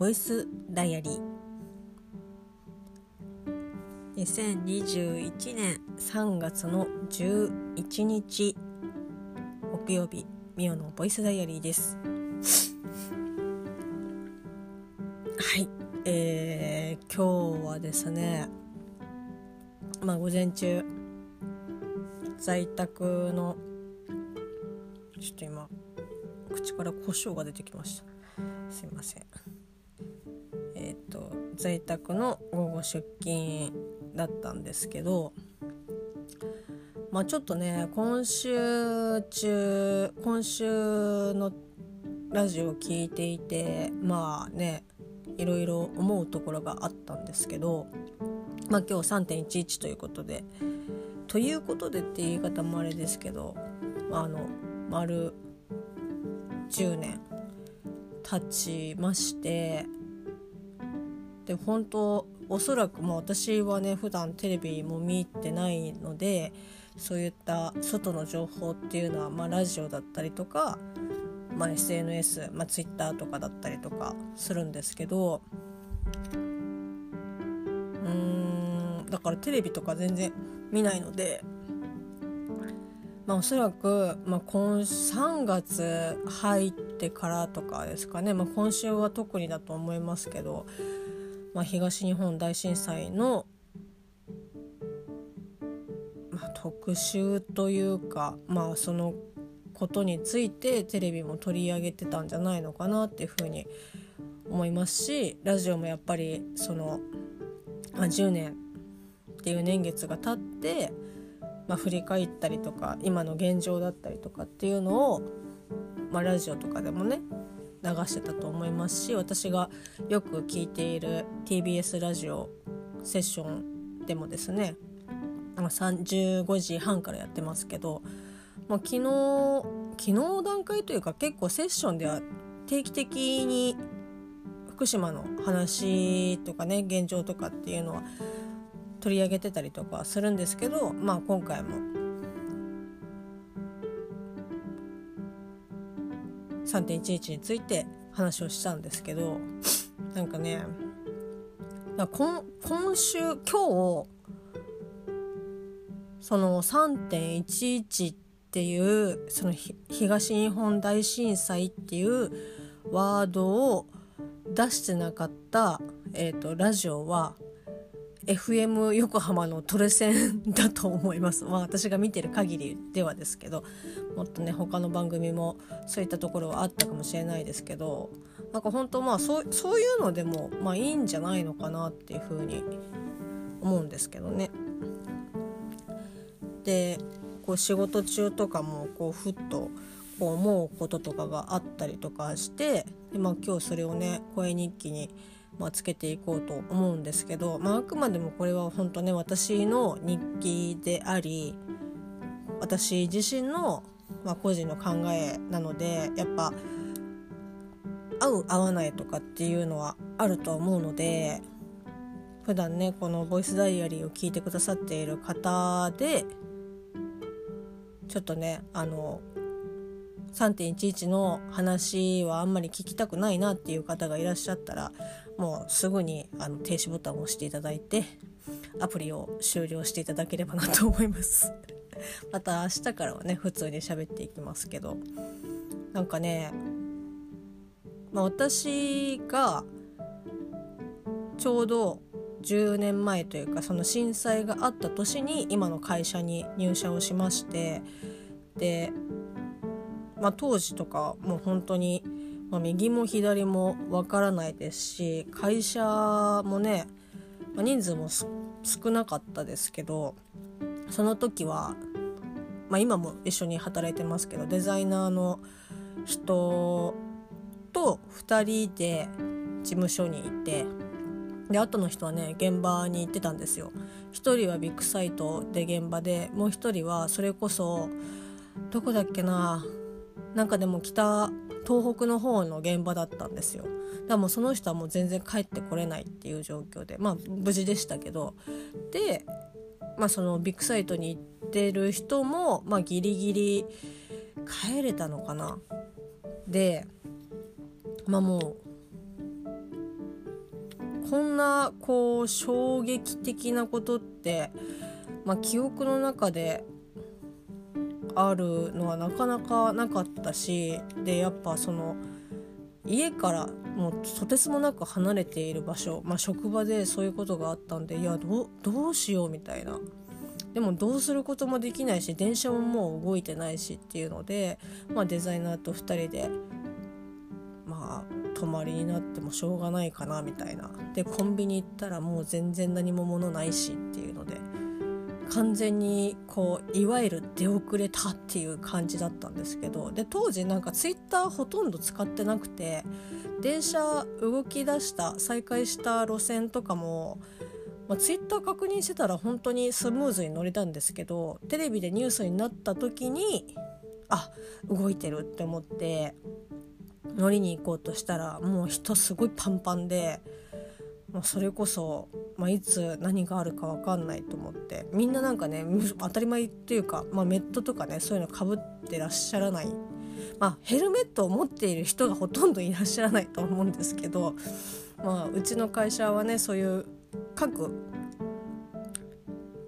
ボイスダイアリー。2021年3月の11日木曜日ミオのボイスダイアリーです。はいえー、今日はですねまあ午前中在宅のちょっと今口から胡椒が出てきました。すいません、と在宅の午後出勤だったんですけどまあちょっとね今週中今週のラジオを聞いていてまあねいろいろ思うところがあったんですけどまあ今日3.11ということでということでって言い方もあれですけどあの丸10年経ちましてで本当おそらくもう私はね普段テレビも見てないのでそういった外の情報っていうのは、まあ、ラジオだったりとか、まあ、SNS、まあ、Twitter とかだったりとかするんですけどうーんだからテレビとか全然見ないのでまあ、おそらく、まあ、今3月入ってからとかですかね、まあ、今週は特にだと思いますけど、まあ、東日本大震災の、まあ、特集というか、まあ、そのことについてテレビも取り上げてたんじゃないのかなっていうふうに思いますしラジオもやっぱりその、まあ、10年っていう年月が経ってまあ、振り返ったりとか今の現状だったりとかっていうのを、まあ、ラジオとかでもね流してたと思いますし私がよく聞いている TBS ラジオセッションでもですね35時半からやってますけど、まあ、昨日昨日段階というか結構セッションでは定期的に福島の話とかね現状とかっていうのは取り上げてたりとかするんですけど、まあ、今回も3.11について話をしたんですけどなんかね今今週今日その3.11っていうその東日本大震災っていうワードを出してなかった、えーとラジオは FM 横浜のトレセンだと思います。まあ私が見てる限りではですけどもっとね他の番組もそういったところはあったかもしれないですけどなんか本当まあそうそういうのでもまあいいんじゃないのかなっていうふうに思うんですけどね。でこう仕事中とかもこうふっとこう思うこととかがあったりとかしてで、まあ、今日それをね声日記にまあ、つけていこうと思うんですけど、まあ、あくまでもこれは本当ね私の日記であり私自身の、まあ、個人の考えなのでやっぱ合う合わないとかっていうのはあると思うので普段ねこのボイスダイアリーを聞いてくださっている方でちょっとねあの3.11の話はあんまり聞きたくないなっていう方がいらっしゃったらもうすぐにあの停止ボタンを押していただいてアプリを終了していただければなと思います。また明日からはね普通に喋っていきますけど。なんかね、まあ、私がちょうど10年前というかその震災があった年に今の会社に入社をしましてでまあ、当時とかもう本当に、まあ、右も左もわからないですし会社もね、まあ、人数も少なかったですけどその時は、まあ、今も一緒に働いてますけどデザイナーの人と2人で事務所にいてで後の人はね現場に行ってたんですよ。1人はビッグサイトで現場でもう1人はそれこそどこだっけななんかでも北東北の方の現場だったんですよ。だからもうその人はもう全然帰ってこれないっていう状況でまあ無事でしたけど。でまあそのビッグサイトに行ってる人もまあギリギリ帰れたのかな。でまあもうこんなこう衝撃的なことって、まあ、記憶の中であるのはなかなかなかったしでやっぱその家からもうとてつもなく離れている場所、まあ、職場でそういうことがあったんでいやどうしようみたいな。でもどうすることもできないし電車ももう動いてないしっていうので、まあ、デザイナーと2人でまあ泊まりになってもしょうがないかなみたいな。でコンビニ行ったらもう全然何も物ないしっていうので。完全にこういわゆる出遅れたっていう感じだったんですけどで当時なんかツイッターほとんど使ってなくて電車動き出した再開した路線とかもまあ、ツイッター確認してたら本当にスムーズに乗れたんですけどテレビでニュースになった時にあ動いてるって思って乗りに行こうとしたらもう人すごいパンパンで。もうそれこそ、まあ、いつ何があるか分かんないと思ってみんななんかね当たり前っていうか、まあ、メットとかねそういうのかぶってらっしゃらない。まあヘルメットを持っている人がほとんどいらっしゃらないと思うんですけど、まあ、うちの会社はねそういう各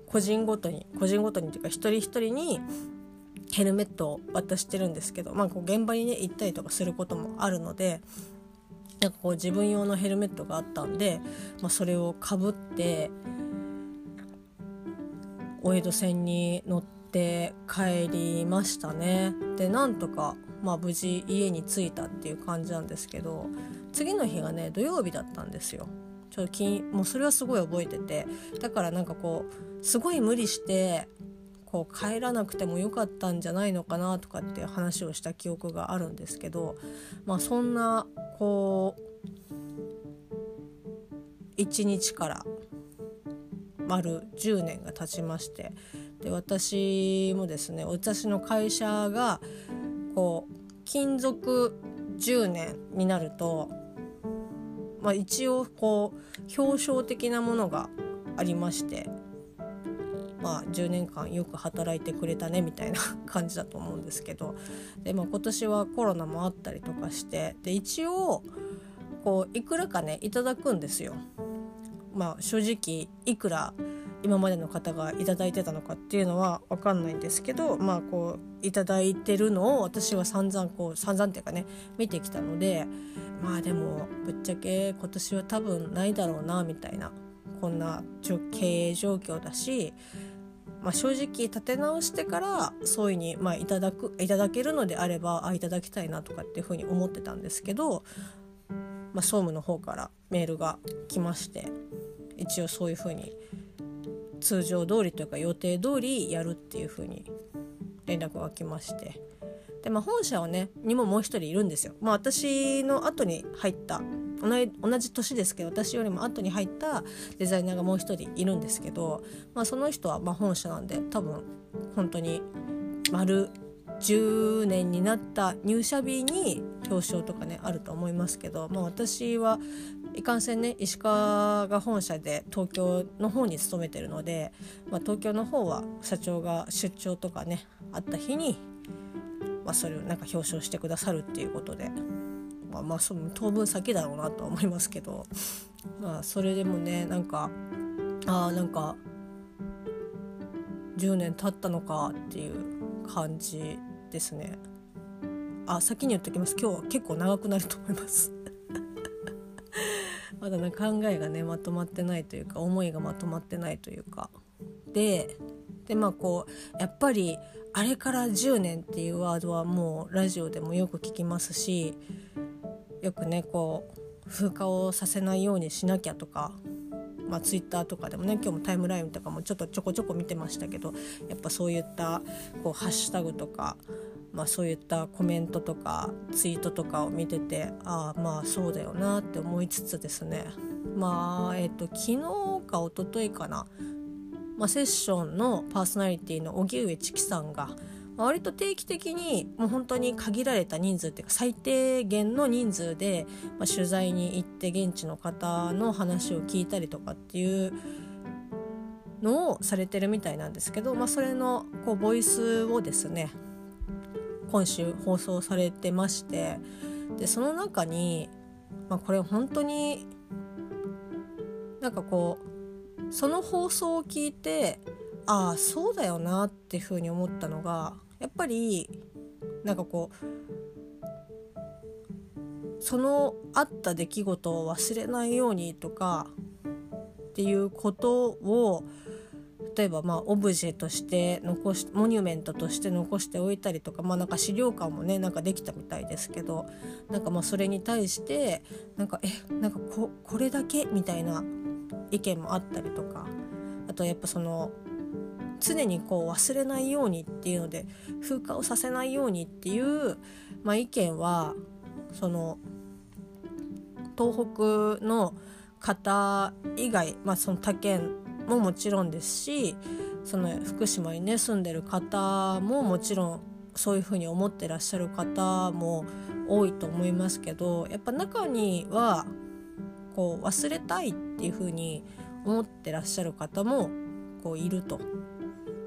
個人ごとに個人ごとにというか一人一人にヘルメットを渡してるんですけど、まあ、こう現場にね行ったりとかすることもあるのでなんかこう自分用のヘルメットがあったんで、まあ、それをかぶってお江戸線に乗って帰りましたね。でなんとか、まあ、無事家に着いたっていう感じなんですけど次の日がね土曜日だったんですよ。ちょっと金もうそれはすごい覚えててだからなんかこうすごい無理してこう帰らなくてもよかったんじゃないのかなとかって話をした記憶があるんですけどまあそんなこう1日から丸10年が経ちましてで私もですね私の会社がこう勤続10年になるとまあ、一応こう表彰的なものがありましてまあ10年間よく働いてくれたねみたいな 感じだと思うんですけどで、まあ、今年はコロナもあったりとかしてで一応こういくらかねいただくんですよ。まあ、正直いくら今までの方が頂いてたのかっていうのは分かんないんですけどまあこう頂いてるのを私は散々こう散々っていうかね見てきたのでまあでもぶっちゃけ今年は多分ないだろうなみたいなこんな経営状況だし、まあ、正直立て直してから総意に、まあ、いただくいただけるのであればあいただきたいなとかっていうふうに思ってたんですけど、まあ、総務の方からメールが来まして一応そういうふうに通常通りというか予定通りやるっていうふうに連絡が来ましてで、まあ、本社はねにももう一人いるんですよ。まあ、私の後に入った同じ同じ年ですけど私よりも後に入ったデザイナーがもう一人いるんですけど、まあ、その人はま本社なんで多分本当に丸10年になった入社日に表彰とかねあると思いますけど、まあ、私はいかんせんね石川が本社で東京の方に勤めてるので、まあ、東京の方は社長が出張とかねあった日に、まあ、それをなんか表彰してくださるっていうことで。まあ、まあその当分先だろうなとは思いますけど。まあそれでもねなんかああなんか10年経ったのかっていう感じですね。あ先に言っときます。今日は結構長くなると思います。まだね考えがねまとまってないというか思いがまとまってないというか。ででまあこうやっぱりあれから10年っていうワードはもうラジオでもよく聞きますしよくねこう風化をさせないようにしなきゃとかまあ、ツイッターとかでもね今日もタイムラインとかもちょっとちょこちょこ見てましたけどやっぱそういったこうハッシュタグとかまあ、そういったコメントとかツイートとかを見ててああまあそうだよなって思いつつですね。まあえっ、と昨日か一昨日かな、まあ、セッションのパーソナリティの荻上チキさんが割と定期的にもう本当に限られた人数っていうか最低限の人数で、まあ、取材に行って現地の方の話を聞いたりとかっていうのをされてるみたいなんですけど、まあ、それのこうボイスをですね今週放送されてましてでその中に、まあ、これ本当になんかこうその放送を聞いてああそうだよなっていうふうに思ったのがやっぱりなんかこうそのあった出来事を忘れないようにとかっていうことを例えばまあオブジェとして残しモニュメントとして残しておいたりとかまあなんか資料館もねなんかできたみたいですけどなんかまあそれに対してなんかえなんかここれだけみたいな意見もあったりとかあとやっぱその常にこう忘れないようにっていうので風化をさせないようにっていう、まあ、意見はその東北の方以外、まあ、その他県ももちろんですしその福島にね住んでる方ももちろんそういうふうに思ってらっしゃる方も多いと思いますけどやっぱ中にはこう忘れたいっていうふうに思ってらっしゃる方もこういると。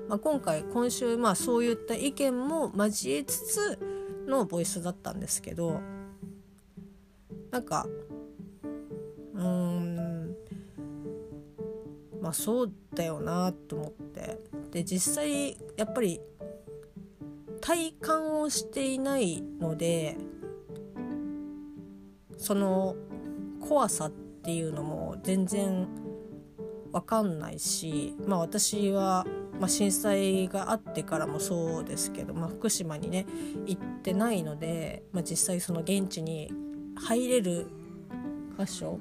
まあ、今回今週まあそういった意見も交えつつのボイスだったんですけどなんかうーんまあそうだよなと思ってで実際やっぱり体感をしていないのでその怖さっていうのも全然わかんないしまあ私は、まあ、震災があってからもそうですけど、まあ、福島にね行ってないので、まあ、実際その現地に入れる箇所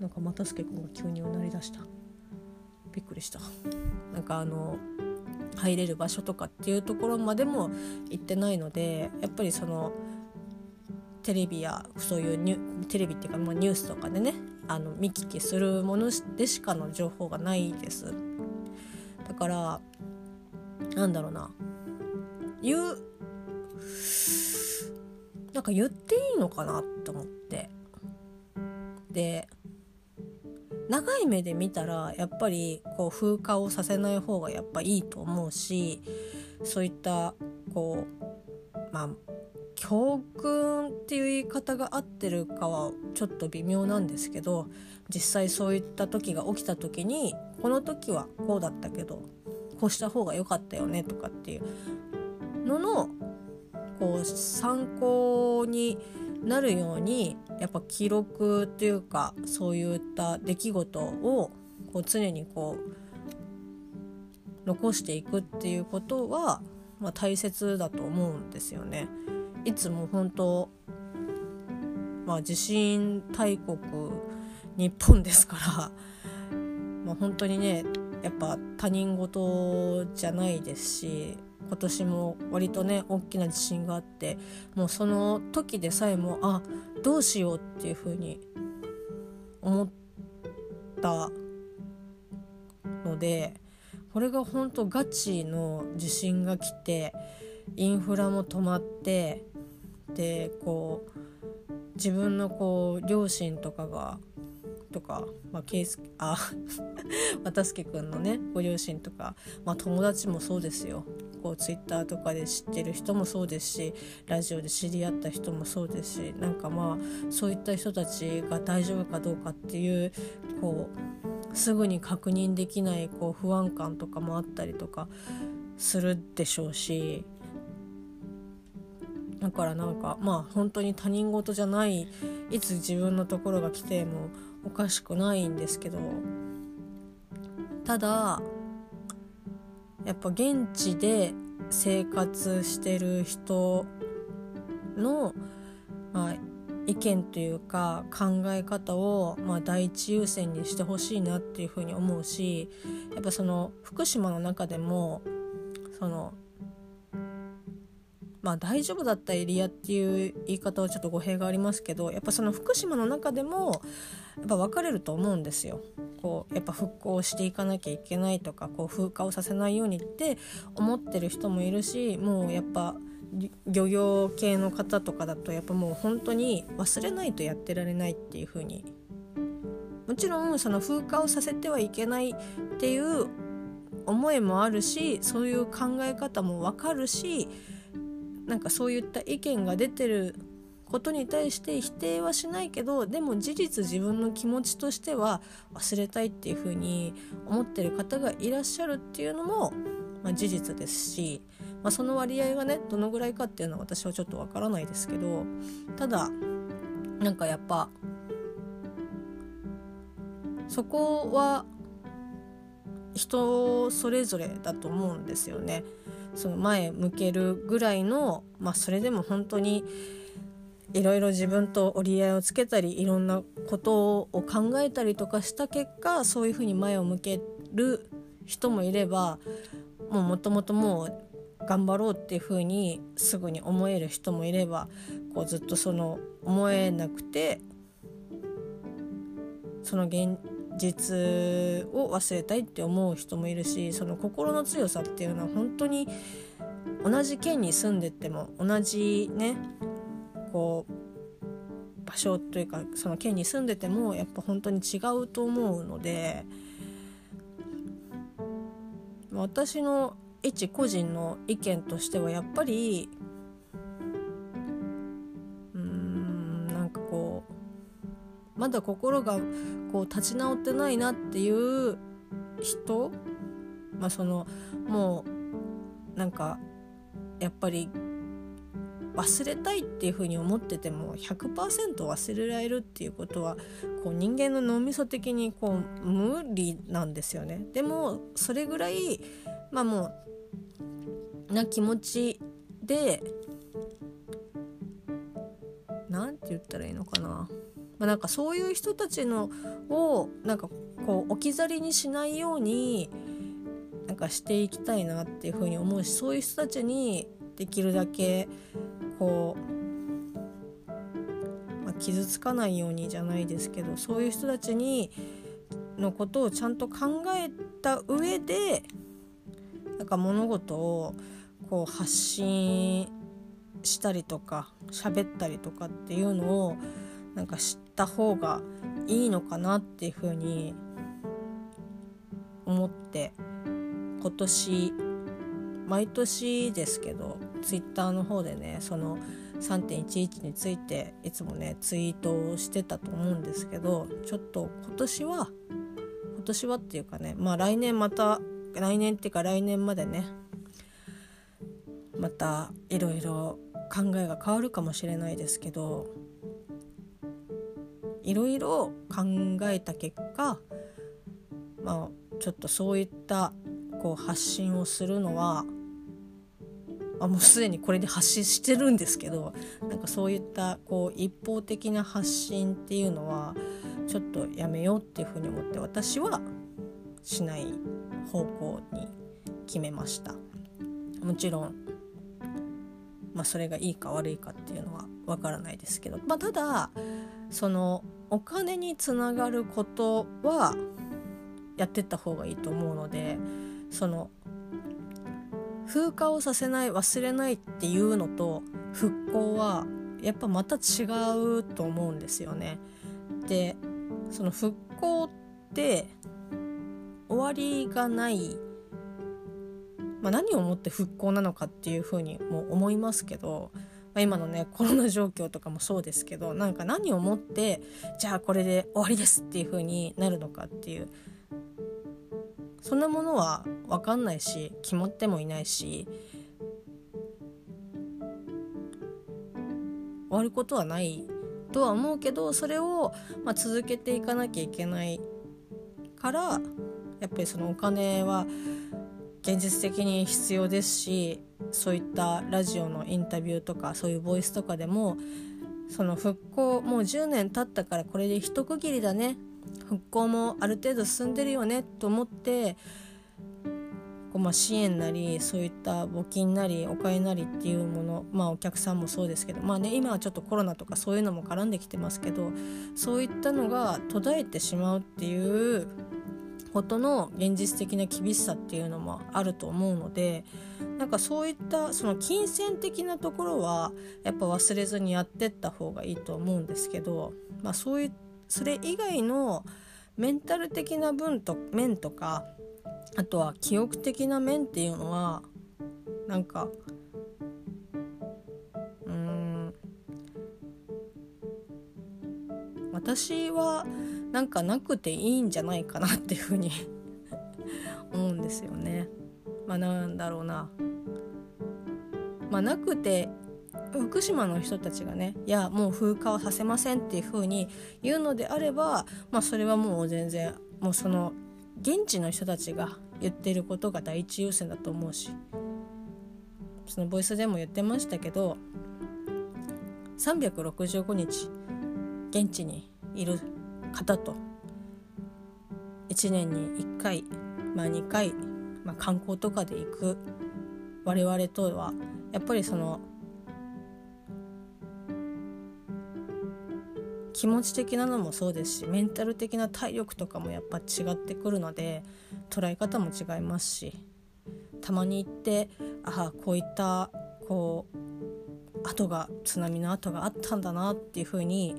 なんか又助君が急にうなりだした。びっくりした。なんかあの入れる場所とかっていうところまでも行ってないのでやっぱりそのテレビやそういうニュテレビっていうか、まあ、ニュースとかでねあの見聞きするものでしかの情報がないです。だからなんだろうな。言うなんか言っていいのかなと思って。で長い目で見たらやっぱりこう風化をさせない方がやっぱいいと思うしそういったこうまあ教訓っていう言い方が合ってるかはちょっと微妙なんですけど実際そういった時が起きた時にこの時はこうだったけどこうした方が良かったよねとかっていうののこう参考になるようにやっぱ記録っていうかそういった出来事をこう常にこう残していくっていうことは、まあ、大切だと思うんですよね。いつも本当まあ地震大国日本ですから まあ本当にねやっぱ他人事じゃないですし今年も割とね大きな地震があってもうその時でさえもあどうしようっていうふうに思ったのでこれが本当ガチの地震が来てインフラも止まってでこう自分のこう両親とかがとか、まあ、ケースあ 又助君のねご両親とか、まあ、友達もそうですよ。こうツイッターとかで知ってる人もそうですしラジオで知り合った人もそうですしなんかまあそういった人たちが大丈夫かどうかっていうこうすぐに確認できないこう不安感とかもあったりとかするでしょうしだからなんかまあ本当に他人事じゃないいつ自分のところが来てもおかしくないんですけどただやっぱ現地で生活してる人の、まあ、意見というか考え方を、まあ、第一優先にしてほしいなっていうふうに思うしやっぱその福島の中でもそのまあ大丈夫だったエリアっていう言い方はちょっと語弊がありますけどやっぱその福島の中でもやっぱ分かれると思うんですよ。こうやっぱ復興していかなきゃいけないとかこう風化をさせないようにって思ってる人もいるしもうやっぱ漁業系の方とかだとやっぱもう本当に忘れないとやってられないっていう風にもちろんその風化をさせてはいけないっていう思いもあるしそういう考え方もわかるしなんかそういった意見が出てることに対して否定はしないけどでも事実自分の気持ちとしては忘れたいっていうふうに思ってる方がいらっしゃるっていうのも、まあ、事実ですし、まあ、その割合がねどのぐらいかっていうのは私はちょっとわからないですけどただなんかやっぱそこは人それぞれだと思うんですよね。その前向けるぐらいの、まあ、それでも本当にいろいろ自分と折り合いをつけたりいろんなことを考えたりとかした結果そういうふうに前を向ける人もいればもうもともともう頑張ろうっていうふうにすぐに思える人もいればこうずっとその思えなくてその現実を忘れたいって思う人もいるしその心の強さっていうのは本当に同じ県に住んでても同じねこう場所というかその県に住んでてもやっぱ本当に違うと思うので私の一個人の意見としてはやっぱりまだ心がこう立ち直ってないなっていう人まあそのもうなんかやっぱり忘れたいっていうふうに思ってても100%忘れられるっていうことはこう人間の脳みそ的にこう無理なんですよね。でもそれぐらいまあもうな気持ちで何て言ったらいいのかなまあ、なんかそういう人たちのをなんかこう置き去りにしないようになんかしていきたいなっていうふうに思うしそういう人たちにできるだけこう、まあ、傷つかないようにじゃないですけどそういう人たちにのことをちゃんと考えた上でなんか物事をこう発信したりとか喋ったりとかっていうのをなんか知った方がいいのかなっていうふうに思って今年毎年ですけどツイッターの方でねその3.11についていつもねツイートをしてたと思うんですけどちょっと今年は今年はっていうかねまあ来年また来年っていうか来年までねまたいろいろ考えが変わるかもしれないですけどいろいろ考えた結果まあちょっとそういったこう発信をするのはあもうすでにこれで発信してるんですけどなんかそういったこう一方的な発信っていうのはちょっとやめようっていうふうに思って私はしない方向に決めました。もちろんまあそれがいいか悪いかっていうのはわからないですけど、まあ、ただそのお金につながることはやってった方がいいと思うのでその風化をさせない忘れないっていうのと復興はやっぱまた違うと思うんですよね。でその復興って終わりがない、まあ、何をもって復興なのかっていうふうにも思いますけどまあ、今のねコロナ状況とかもそうですけどなんか何をもってじゃあこれで終わりですっていう風になるのかっていう。そんなものは分かんないし決まってもいないし終わることはないとは思うけどそれを、まあ、続けていかなきゃいけないからやっぱりそのお金は現実的に必要ですしそういったラジオのインタビューとかそういうボイスとかでもその復興もう10年経ったからこれで一区切りだね。復興もある程度進んでるよねと思ってこうまあ支援なりそういった募金なりお金なりっていうものまあお客さんもそうですけどまあね今はちょっとコロナとかそういうのも絡んできてますけどそういったのが途絶えてしまうっていうことの現実的な厳しさっていうのもあると思うのでなんかそういったその金銭的なところはやっぱ忘れずにやってった方がいいと思うんですけど、まあ、そういうそれ以外のメンタル的な分と面とかあとは記憶的な面っていうのはなんかうん私はなんかなくていいんじゃないかなっていうふうに 思うんですよね。まあなんだろうな。まあ、なくて福島の人たちがねいやもう風化はさせませんっていうふうに言うのであれば、まあ、それはもう全然もうその現地の人たちが言ってることが第一優先だと思うしそのボイスでも言ってましたけど365日現地にいる方と。1年に1回、まあ、2回、まあ、観光とかで行く。我々とはやっぱりその気持ち的なのもそうですしメンタル的な体力とかもやっぱ違ってくるので捉え方も違いますしたまに行ってああこういったこう跡が津波の跡があったんだなっていうふうに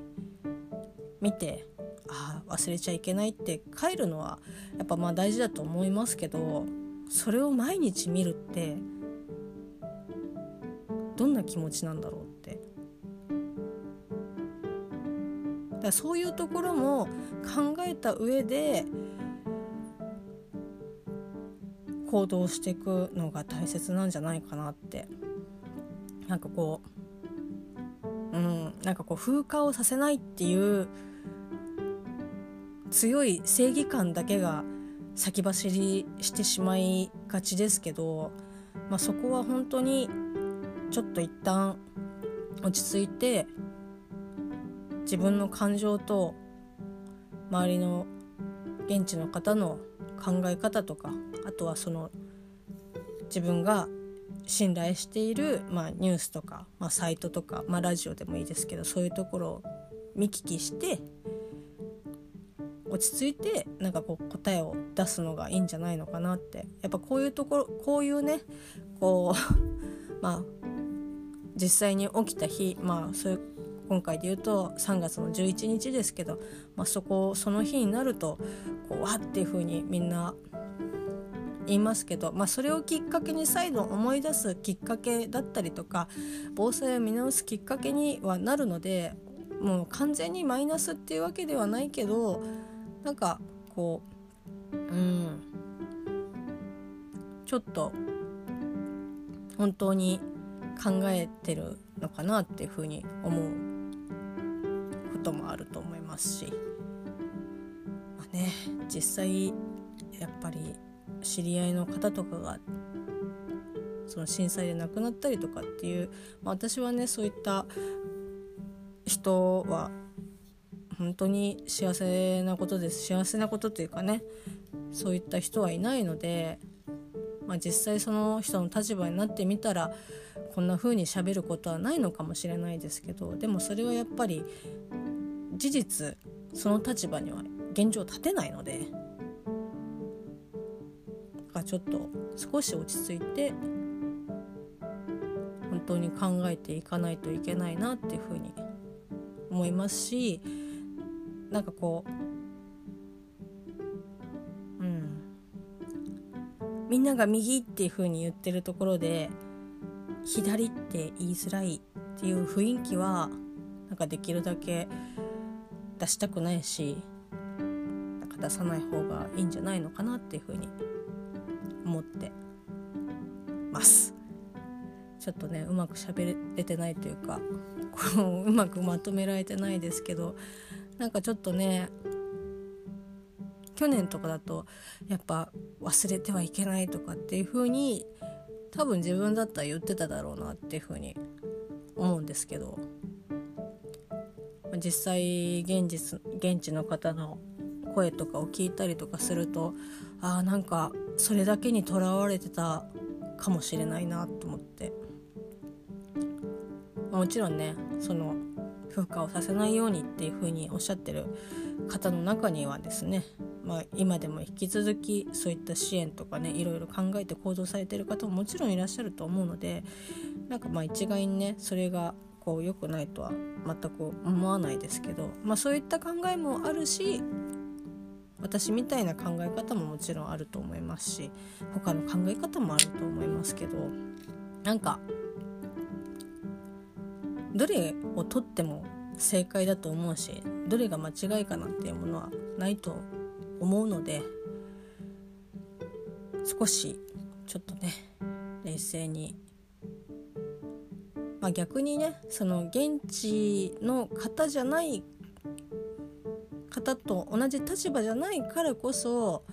見てあ忘れちゃいけないって帰るのはやっぱまあ大事だと思いますけどそれを毎日見るってどんな気持ちなんだろうって。だそういうところも考えた上で行動していくのが大切なんじゃないかなって。なんかこううんなんかこう風化をさせないっていう強い正義感だけが先走りしてしまいがちですけど、まあ、そこは本当にちょっと一旦落ち着いて自分の感情と周りの現地の方の考え方とかあとはその自分が信頼している、まあ、ニュースとか、まあ、サイトとか、まあ、ラジオでもいいですけどそういうところを見聞きして落ち着いてなんかこう答えを出すのがいいんじゃないのかなって。やっぱこういうところこういうねこう まあ実際に起きた日まあそういう今回で言うと3月の11日ですけど、まあ、そこその日になるとこうわっていう風にみんな言いますけど、まあ、それをきっかけに再度思い出すきっかけだったりとか防災を見直すきっかけにはなるのでもう完全にマイナスっていうわけではないけどなんかこううんちょっと本当に考えてるのかなっていうふうに思うこともあると思いますし、まあね、実際やっぱり知り合いの方とかがその震災で亡くなったりとかっていう、まあ、私はねそういった人は本当に幸せなことです。幸せなことというかねそういった人はいないので、まあ、実際その人の立場になってみたらこんな風にしゃべることはないのかもしれないですけどでもそれはやっぱり事実その立場には現状立てないのでちょっと少し落ち着いて本当に考えていかないといけないなっていうふうに思いますしなんかこううん。みんなが右っていうふうに言ってるところで左って言いづらいっていう雰囲気はなんかできるだけ出したくないしなんか出さない方がいいんじゃないのかなっていうふうに思ってます。ちょっとねうまく喋れてないというかこううまくまとめられてないですけどなんかちょっとね去年とかだとやっぱ忘れてはいけないとかっていう風に多分自分だったら言ってただろうなっていうふうに思うんですけど実際現実現地の方の声とかを聞いたりとかするとああなんかそれだけにとらわれてたかもしれないなと思って。もちろんねその風化をさせないようにっていうふうにおっしゃってる方の中にはですねまあ、今でも引き続きそういった支援とかねいろいろ考えて行動されてる方ももちろんいらっしゃると思うのでなんかまあ一概にねそれがこう良くないとは全く思わないですけど、まあ、そういった考えもあるし私みたいな考え方ももちろんあると思いますし他の考え方もあると思いますけどなんかどれをとっても正解だと思うしどれが間違いかなんていうものはないと思うので少しちょっとね冷静に、まあ、逆にねその現地の方じゃない方と同じ立場じゃないからこそ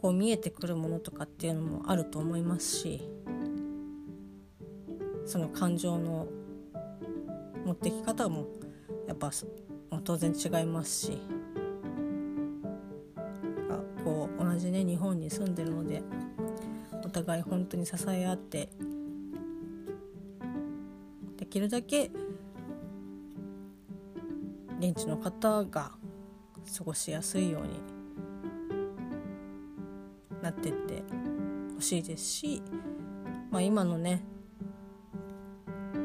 こう見えてくるものとかっていうのもあると思いますしその感情の持ってき方もやっぱ当然違いますしこう同じね日本に住んでるのでお互い本当に支え合ってできるだけ現地の方が過ごしやすいようになってってほしいですし、まあ、今のね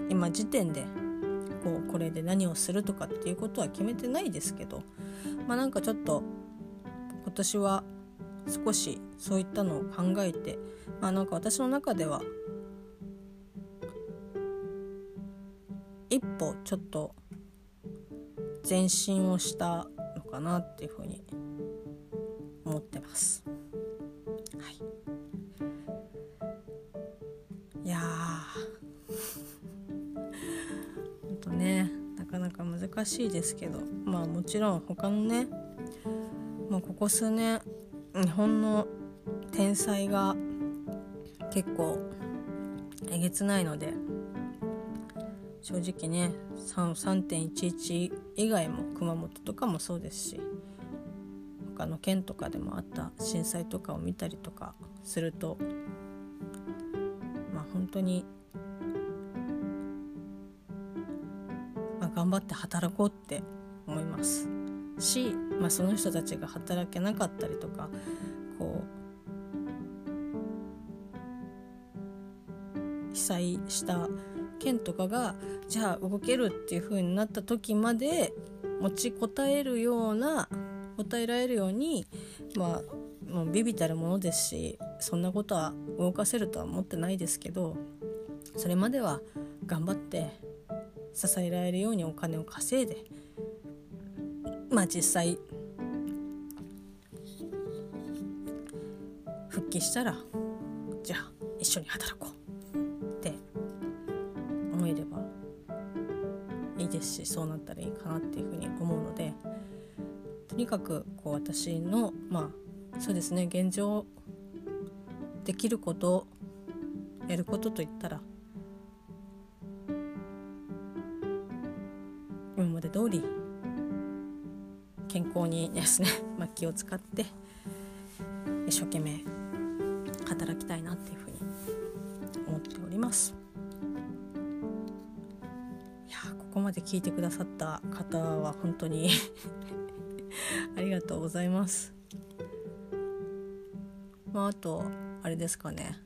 今時点でこれで何をするとかっていうことは決めてないですけどまあなんかちょっと今年は少しそういったのを考えてまあなんか私の中では一歩ちょっと前進をしたのかなっていうふうに思ってます。かなか難しいですけどまあもちろん他のねもうここ数年日本の天才が結構えげつないので正直ね3.11以外も熊本とかもそうですし他の県とかでもあった震災とかを見たりとかするとまあ本当に、頑張って働こうって思います。し、まあ、その人たちが働けなかったりとかこう被災した県とかがじゃあ動けるっていう風になった時まで持ちこたえるような答えられるようにまあもうビビたるものですしそんなことは動かせるとは思ってないですけどそれまでは頑張って支えられるようにお金を稼いでまあ実際復帰したらじゃあ一緒に働こうって思えればいいですしそうなったらいいかなっていうふうに思うのでとにかくこう私のまあそうですね現状できることやることといったら通り健康にですね、まあ、気を使って一生懸命働きたいなっていうふうに思っております。いやこまで聞いてくださった方は本当に ありがとうございます。まあ、あとあれですかね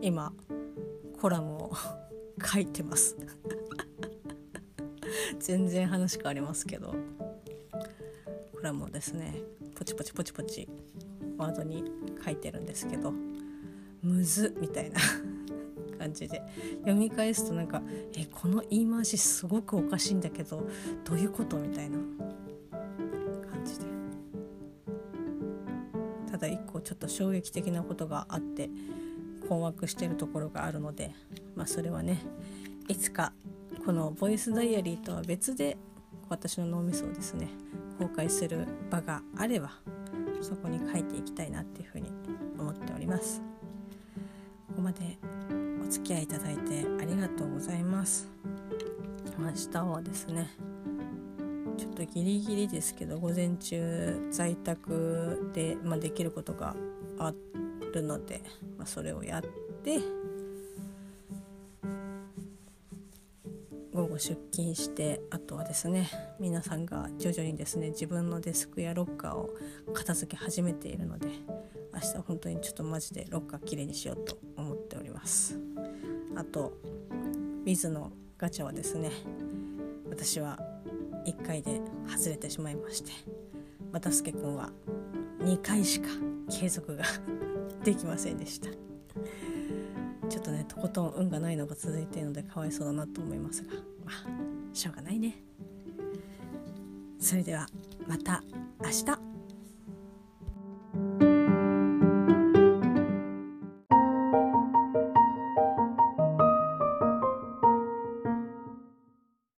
今コラムを 書いてます全然話変わりますけど。コラムをですねポチポチポチポチワードに書いてるんですけどむずみたいな 感じで。読み返すとなんか「えこの言い回しすごくおかしいんだけどどういうこと?」みたいな。感じで。ただ一個ちょっと衝撃的なことがあって困惑してるところがあるのでまあそれはねいつかこのボイスダイアリーとは別で私の脳みそをですね公開する場があればそこに書いていきたいなっていうふうに思っております。ここまでお付き合いいただいてありがとうございます明日はですねちょっとギリギリですけど午前中在宅で、まあ、できることがあるので、まあ、それをやって午後出勤してあとはですね皆さんが徐々にですね自分のデスクやロッカーを片付け始めているので明日本当にちょっとマジでロッカーきれいにしようと思っております。あと水のガチャはですね私は1回で外れてしまいまして又助君は2回しか継続が できませんでした。ちょっとねとことん運がないのが続いているのでかわいそうだなと思いますが。まあしょうがないね。それではまた明日。